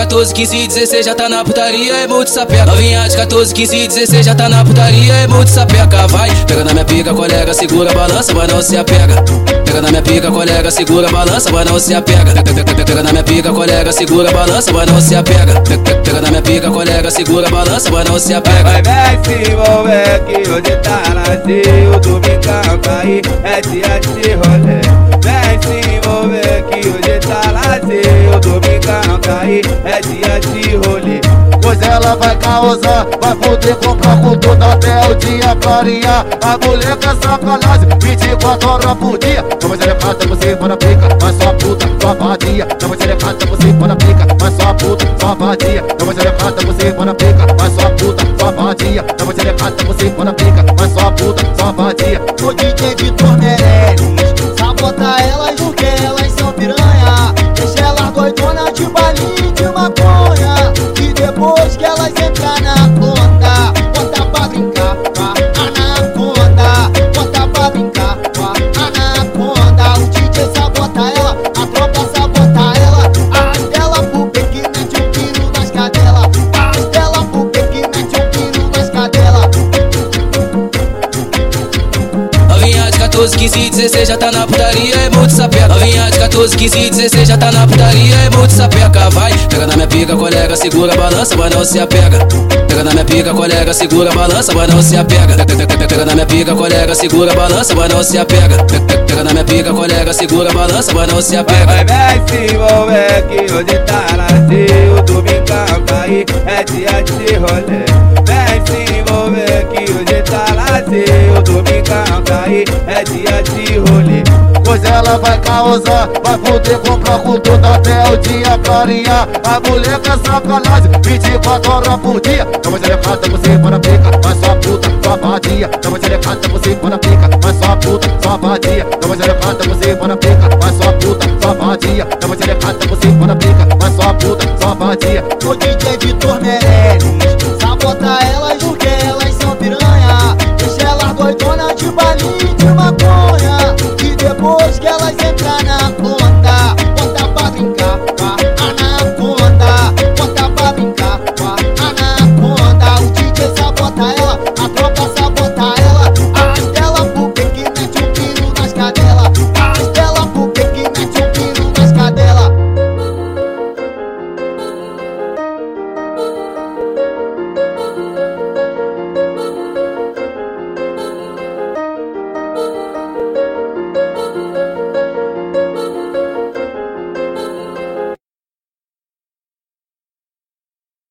14, 15, 16 já tá na putaria, é muito sapeca. Novinha de 14, 15, 16 já tá na putaria, é muito sapeca. Vai, pega na minha pica, colega, segura, balança, mas não se apega. Pega na minha pica, colega, segura, balança, mas não se apega. Pega na minha pica, colega, segura, balança, mas não se apega. Pega na minha pica, colega, segura, balança, mas não se apega. Vai, vem se envolver que hoje tá nasceu, o domingão cair, é dia de rolê. Vem se envolver que hoje tá nasceu, o domingão cair, ela vai causar, vai comprar com tudo até o dia clarear. A mulher quer sacanagem, 24 horas por dia. Toma xerecada, você para pica, mas só puta, só vadia. Toma xerecada, você para pica, mas só puta, só vadia. Toma xerecada, você para pica, mas só puta, só vadia. Toma xerecada, você para pica, mas só puta, só vadia. O DJ Vitor Meirelles Sabota elas porque elas são piranha Deixa elas doidona de balinha e de maconha E depois que 15, 16 já tá na putaria, é muito sapeca. Novinha de 14, 15, 16 já tá na putaria, é muito sapeca. Vai, pega na minha pica, colega, segura, balança, mas não se apega. Pega na minha pica, colega, segura, balança, mas não se apega. Pega na minha pica, colega, segura, balança, mas não se apega. Pega na minha pica, colega, segura, balança, mas não se apega. Vai, vem se envolver que hoje tá nasceu, o domingão cair, é dia de rolê. Cair, é dia de rolê. Pois ela vai causar, vai poder comprar com tudo até o dia clarear. A mulher quer sacanagem, 24 horas por dia. Toma xerecada, você para pica, mas só puta, só vadia. Toma xerecada, você para pica, mas só puta, só vadia. Toma xerecada, você para pica, mas só puta, só vadia. Toma xerecada, você para pica, mas só puta, só vadia. O DJ sana